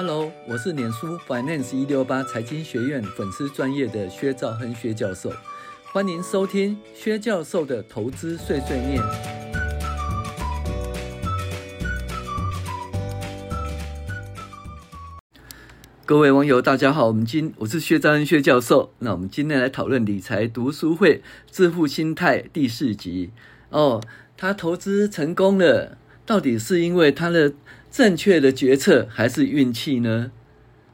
Hello，我是脸书 Finance 一六八财经学院粉丝专业的薛兆亨薛教授，欢迎收听薛教授的投资碎碎念。各位网友，大家好，我们今我是薛兆亨薛教授，那我们今天来讨论理财读书会致富心态第四集哦，他投资成功了，到底是因为他的正确的决策还是运气呢？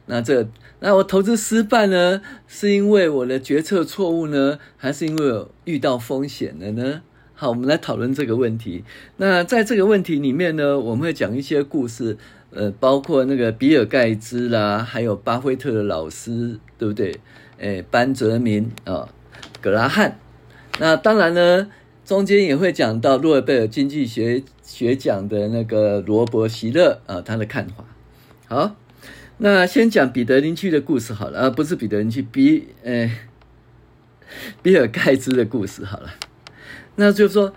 那这那我投资失败呢？是因为我的决策错误呢？还是因为我遇到风险了呢？好，我们来讨论这个问题。那在这个问题里面呢，我们会讲一些故事，呃，包括那个比尔盖茨啦，还有巴菲特的老师，对不对？诶，班哲明啊，格拉汉。那当然呢，中间也会讲到诺贝尔经济学。学奖的那个罗伯希勒啊，他的看法。好，那先讲彼得林区的故事好了啊，不是彼得林区，比呃比尔盖茨的故事好了。那就是说，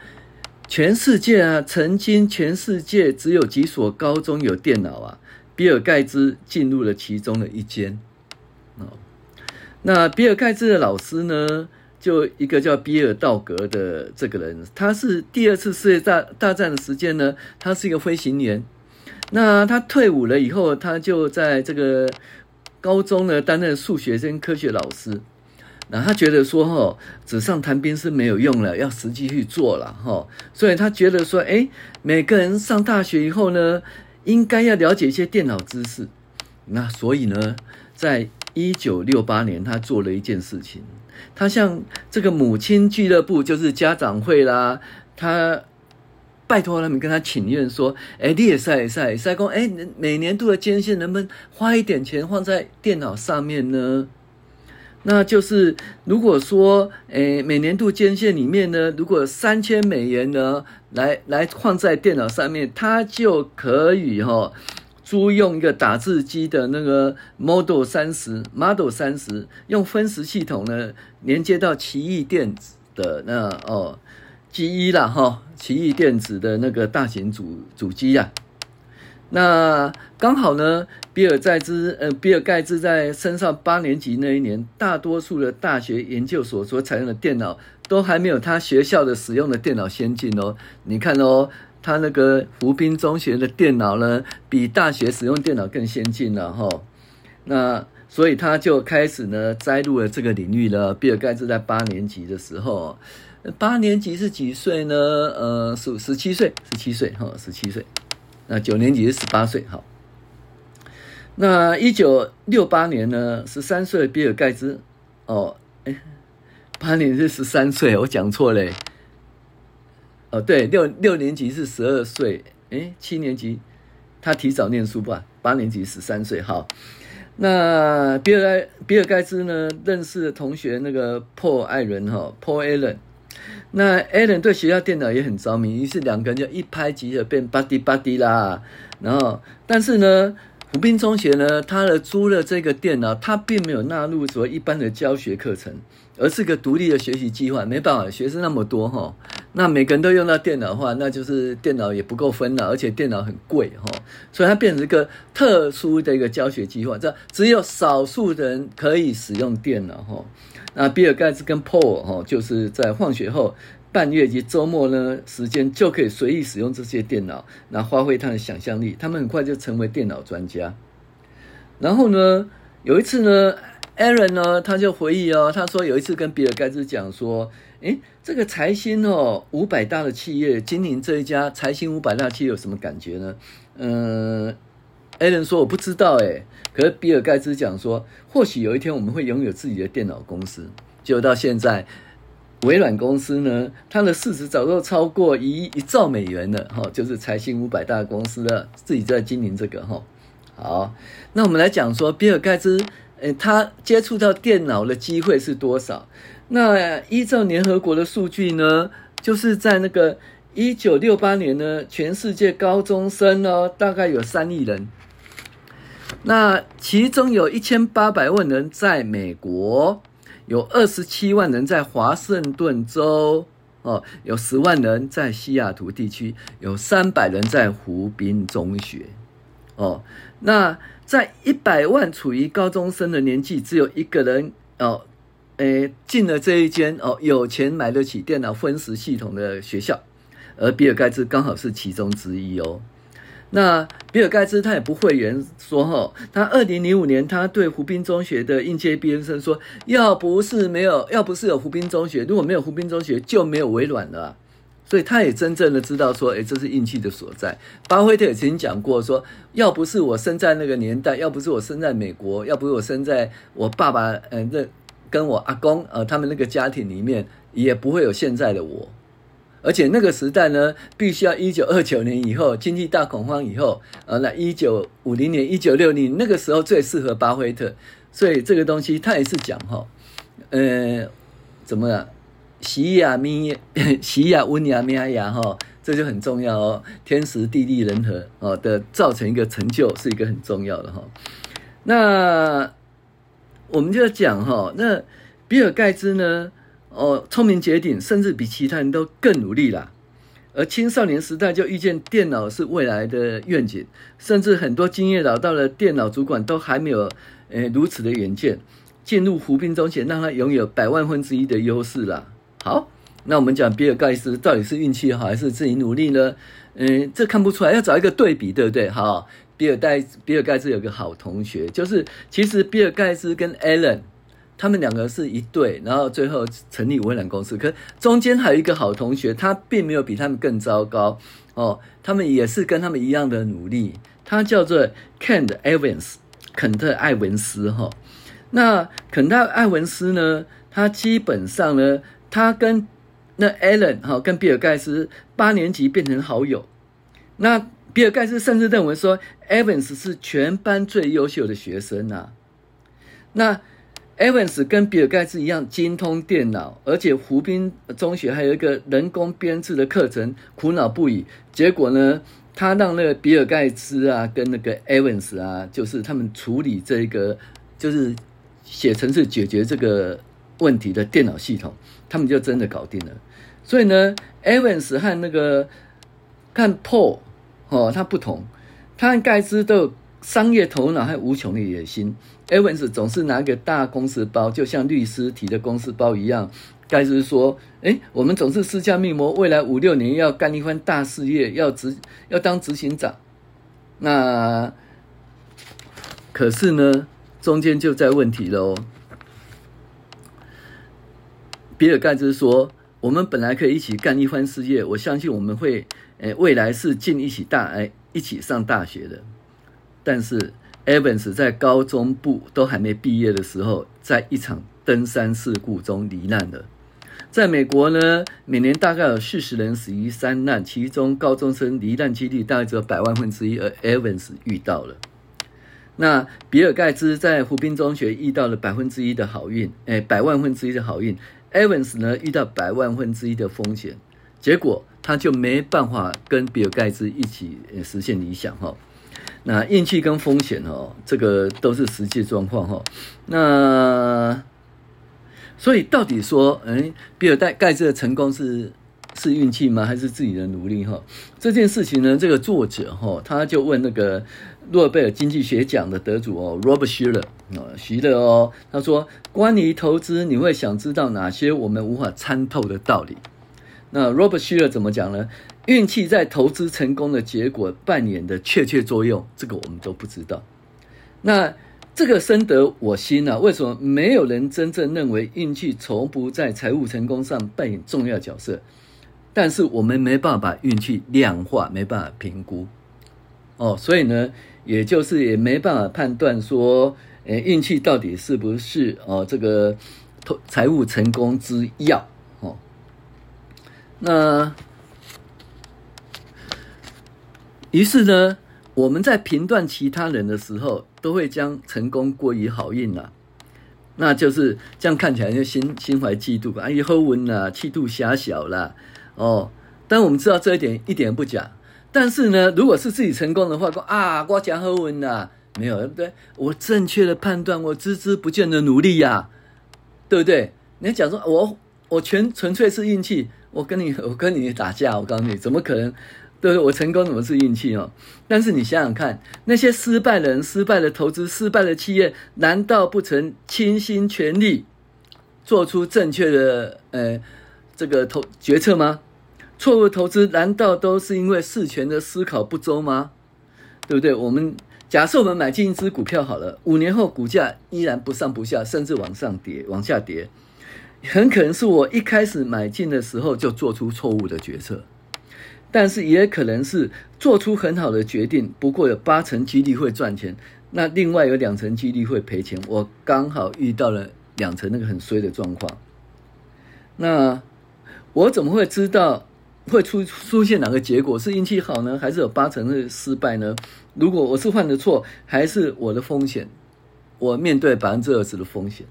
全世界啊，曾经全世界只有几所高中有电脑啊，比尔盖茨进入了其中的一间。哦，那比尔盖茨的老师呢？就一个叫比尔道格的这个人，他是第二次世界大大战的时间呢，他是一个飞行员。那他退伍了以后，他就在这个高中呢担任数学跟科学老师。那他觉得说，哈，纸上谈兵是没有用了，要实际去做了，哈。所以他觉得说，诶，每个人上大学以后呢，应该要了解一些电脑知识。那所以呢，在一九六八年，他做了一件事情。他向这个母亲俱乐部，就是家长会啦，他拜托他们跟他请愿说：“哎，你也赛赛赛工，哎，每年度的捐献能不能花一点钱放在电脑上面呢？那就是如果说，哎，每年度捐献里面呢，如果三千美元呢，来来放在电脑上面，他就可以哈、”租用一个打字机的那个 Model 三十，Model 三十用分时系统呢连接到奇异电子的那哦机一啦哈，奇异电子的那个大型主主机呀、啊。那刚好呢，比尔盖茨呃，比尔盖茨在升上八年级那一年，大多数的大学研究所所采用的电脑都还没有他学校的使用的电脑先进哦。你看哦。他那个湖滨中学的电脑呢，比大学使用电脑更先进了哈。那所以他就开始呢，栽入了这个领域了。比尔盖茨在八年级的时候，八年级是几岁呢？呃，十十七岁，十七岁哈，十七岁。那九年级是十八岁哈。那一九六八年呢，十三岁比尔盖茨哦，哎，八年是十三岁，我讲错了。哦，对，六六年级是十二岁，诶，七年级他提早念书吧？八年级十三岁，好。那比尔盖比尔盖茨呢，认识的同学那个 Paul 艾伦哈，Paul Allen。那 Allen 对学校电脑也很着迷，于是两个人就一拍即合，变 buddy buddy 啦。然后，但是呢，湖滨中学呢，他的租了这个电脑，他并没有纳入所谓一般的教学课程。而是个独立的学习计划，没办法，学生那么多哈，那每个人都用到电脑的话，那就是电脑也不够分了，而且电脑很贵哈，所以它变成一个特殊的一个教学计划，这只有少数人可以使用电脑哈。那比尔盖茨跟 Paul 哈，就是在放学后半月及周末呢时间就可以随意使用这些电脑，那发挥他的想象力，他们很快就成为电脑专家。然后呢，有一次呢。Aaron 呢，他就回忆哦，他说有一次跟比尔盖茨讲说，诶，这个财新哦，五百大的企业经营这一家财新五百大企业有什么感觉呢？嗯，Aaron 说我不知道诶，可是比尔盖茨讲说，或许有一天我们会拥有自己的电脑公司。就到现在，微软公司呢，它的市值早就超过一一兆美元了哈，就是财新五百大公司的，自己在经营这个哈。好，那我们来讲说比尔盖茨。诶，他接触到电脑的机会是多少？那依照联合国的数据呢，就是在那个一九六八年呢，全世界高中生呢，大概有三亿人。那其中有一千八百万人在美国，有二十七万人在华盛顿州，哦，有十万人在西雅图地区，有三百人在湖滨中学，哦，那。在一百万处于高中生的年纪，只有一个人哦，诶，进了这一间哦，有钱买得起电脑分时系统的学校，而比尔盖茨刚好是其中之一哦。那比尔盖茨他也不讳言说哈，他二零零五年他对湖滨中学的应届毕业生说，要不是没有，要不是有湖滨中学，如果没有湖滨中学，就没有微软了。所以他也真正的知道说，哎，这是运气的所在。巴菲特也曾经讲过说，要不是我生在那个年代，要不是我生在美国，要不是我生在我爸爸，呃，那跟我阿公，呃，他们那个家庭里面，也不会有现在的我。而且那个时代呢，必须要一九二九年以后，经济大恐慌以后，呃，那一九五零年、一九六零那个时候最适合巴菲特。所以这个东西他也是讲哈，呃，怎么了？喜呀咪，喜呀温呀咩呀哈，这就很重要哦。天时地利人和哦的造成一个成就，是一个很重要的哈。那我们就要讲哈，那比尔盖茨呢？哦，聪明绝顶，甚至比其他人都更努力啦。而青少年时代就预见电脑是未来的愿景，甚至很多经验老道的电脑主管都还没有诶如此的远见。进入湖滨中学，让他拥有百万分之一的优势啦。好，那我们讲比尔盖茨到底是运气好还是自己努力呢？嗯，这看不出来，要找一个对比，对不对？好，比尔盖比尔盖茨有个好同学，就是其实比尔盖茨跟艾伦。他们两个是一对，然后最后成立微软公司。可中间还有一个好同学，他并没有比他们更糟糕哦。他们也是跟他们一样的努力。他叫做 Kent Evans，肯特·艾文斯哈、那肯特·艾文斯呢？他基本上呢，他跟那 Allen 哈，跟比尔盖茨八年级变成好友。那比尔盖茨甚至认为说，Evans 是全班最优秀的学生呐、那 Evans 跟比尔盖茨一样精通电脑，而且湖滨中学还有一个人工编制的课程，苦恼不已。结果呢，他让那个比尔盖茨啊，跟那个 Evans 啊，就是他们处理这个，就是写程式解决这个问题的电脑系统，他们就真的搞定了。所以呢，Evans 和那个看 Paul 哦，他不同，他和盖茨都有商业头脑和无穷的野心。Evans 总是拿个大公司包，就像律师提的公司包一样。盖茨说：“诶，我们总是私下密谋，未来五六年要干一番大事业，要执要当执行长。那可是呢，中间就在问题了哦。比尔盖茨说：我们本来可以一起干一番事业，我相信我们会，诶，未来是进一起大，诶，一起上大学的。但是。” Evans 在高中部都还没毕业的时候，在一场登山事故中罹难了。在美国呢，每年大概有四十人死于山难，其中高中生罹难几率大概只有百万分之一，而 Evans 遇到了。那比尔盖茨在湖滨中学遇到了百分之一的好运，哎，百万分之一的好运。Evans 呢，遇到百万分之一的风险，结果他就没办法跟比尔盖茨一起实现理想哈。那运气跟风险哦，这个都是实际状况哈。那所以到底说，哎，比尔盖盖茨的成功是是运气吗？还是自己的努力哈？这件事情呢，这个作者哈，他就问那个诺贝尔经济学奖的得主哦，Robert Shiller 哦，徐乐哦，他说，关于投资，你会想知道哪些我们无法参透的道理？那 Robert Shiller 怎么讲呢？运气在投资成功的结果扮演的确切作用，这个我们都不知道。那这个深得我心啊！为什么没有人真正认为运气从不在财务成功上扮演重要角色？但是我们没办法运气量化，没办法评估。哦，所以呢，也就是也没办法判断说，诶，运气到底是不是哦这个投财务成功之要？那。于是呢，我们在评断其他人的时候，都会将成功归于好运呐，那就是这样看起来就心心怀嫉妒，哎呀，好运呐，气度狭小啦，哦。但我们知道这一点一点不假。但是呢，如果是自己成功的话，说啊，我讲好运呐，没有对不对？我正确的判断，我孜孜不倦的努力呀、对不对？你讲说我我全纯粹是运气，我跟你我跟你打架，我告诉你，怎么可能？对不对？我成功怎么是运气哦？但是你想想看，那些失败的人、失败的投资、失败的企业，难道不曾倾心全力做出正确的呃这个投决策吗？错误投资难道都是因为事前的思考不周吗？对不对？我们假设我们买进一只股票好了，五年后股价依然不上不下，甚至往上跌、往下跌，很可能是我一开始买进的时候就做出错误的决策。但是也可能是做出很好的决定，不过有八成几率会赚钱，那另外有两成几率会赔钱。我刚好遇到了两成那个很衰的状况，那我怎么会知道会出出现哪个结果？是运气好呢，还是有八成的失败呢？如果我是犯的错，还是我的风险？我面对百分之二十的风险，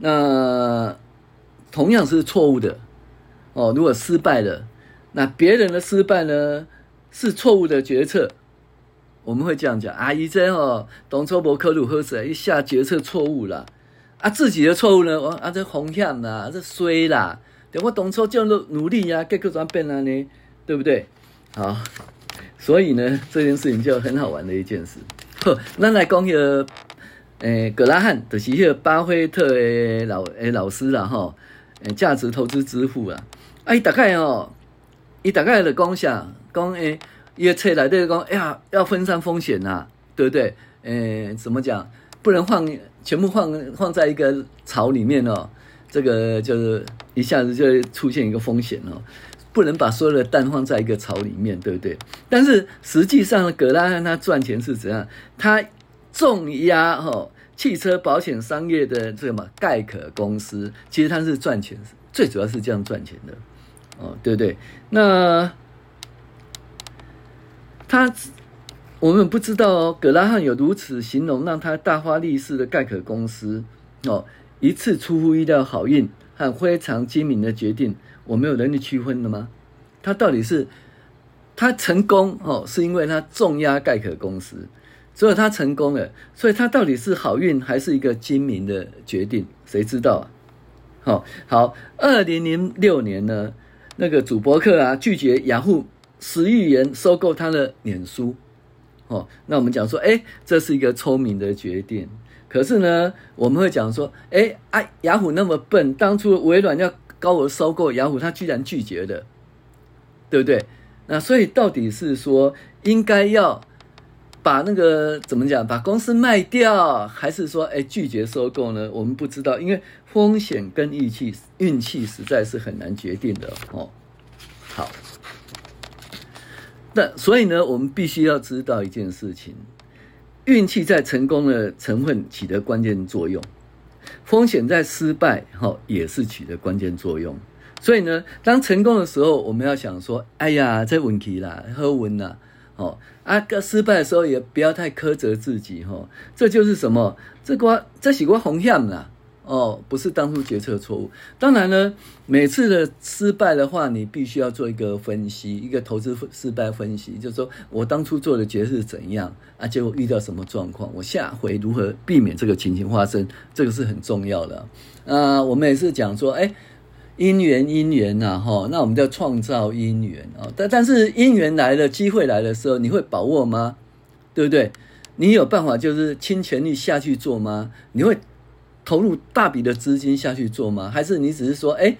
那同样是错误的哦。如果失败了。那别人的失败呢，是错误的决策，我们会这样讲啊，一真哦，董卓伯克鲁喝水一下决策错误了啊，自己的错误呢，啊这红险啦，这衰啦，等我董卓就努力呀、啊，结果怎变了呢？对不对？好，所以呢，这件事情就很好玩的一件事。呵，那来讲个，诶，格拉汉就是那个巴菲特的老诶老师啦，哈，诶，价值投资之父啊，哎，大概哦。伊大概的讲下，讲诶，伊个册内底讲，哎呀，要分散风险呐、啊，对不对？诶，怎么讲？不能放全部放放在一个槽里面哦，这个就是一下子就出现一个风险哦。不能把所有的蛋放在一个槽里面，对不对？但是实际上，葛拉汉他赚钱是怎样？他重压哈汽车保险商业的这个嘛盖可公司，其实它是赚钱，最主要是这样赚钱的。哦，对不对，那他我们不知道哦，葛拉汉有如此形容，让他大发利市的盖可公司哦，一次出乎意料好运和非常精明的决定，我没有能力区分的吗？他到底是他成功哦，是因为他重压盖可公司，所以他成功了，所以他到底是好运还是一个精明的决定？谁知道啊？好好，二零零六年呢？那个祖伯克啊，拒绝雅虎十亿元收购他的脸书，哦，那我们讲说，哎，这是一个聪明的决定。可是呢，我们会讲说，哎，哎，雅虎那么笨，当初微软要高额收购雅虎，他居然拒绝了，对不对？那所以到底是说，应该要把那个怎么讲，把公司卖掉，还是说，哎，拒绝收购呢？我们不知道，因为。风险跟运气，运气实在是很难决定的哦。好，那所以呢，我们必须要知道一件事情：运气在成功的成分起的关键作用，风险在失败哈也是起的关键作用。所以呢，当成功的时候，我们要想说：哎呀，这问题啦，好稳呐，哦啊，失败的时候也不要太苛责自己哈。这就是什么？这个这是个风险啦。哦，不是当初决策错误。当然呢，每次的失败的话，你必须要做一个分析，一个投资失败分析，就是说我当初做的决策是怎样啊？结果遇到什么状况？我下回如何避免这个情形发生？这个是很重要的。啊，我们也是讲说，哎，因缘因缘呐，哈，那我们就要创造因缘啊。但但是因缘来了，机会来的时候，你会把握吗？对不对？你有办法就是倾全力下去做吗？你会？投入大笔的资金下去做吗？还是你只是说，哎，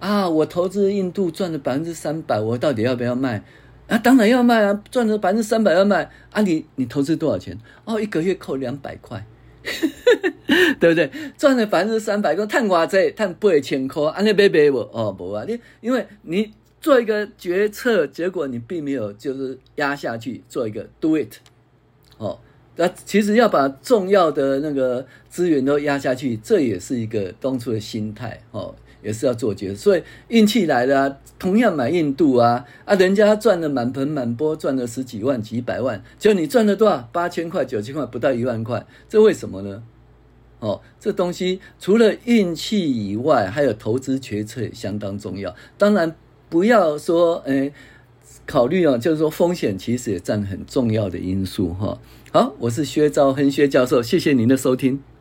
啊，我投资印度赚了百分之三百，我到底要不要卖？啊，当然要卖啊，赚了百分之三百要卖啊你！你你投资多少钱？哦，一个月扣两百块，对不对？赚了百分之三百，我探瓜在探八千块，安尼别别我哦不啊，你因为你做一个决策，结果你并没有就是压下去做一个 do it，哦。那其实要把重要的那个资源都压下去，这也是一个当初的心态哦，也是要做决策。所以运气来了啊，同样买印度啊啊，人家赚了满盆满钵，赚了十几万、几百万，就你赚了多少？八千块、九千块，不到一万块，这为什么呢？哦，这东西除了运气以外，还有投资决策也相当重要。当然不要说诶考虑啊，就是说风险其实也占很重要的因素哈。好，我是薛兆亨薛教授，谢谢您的收听。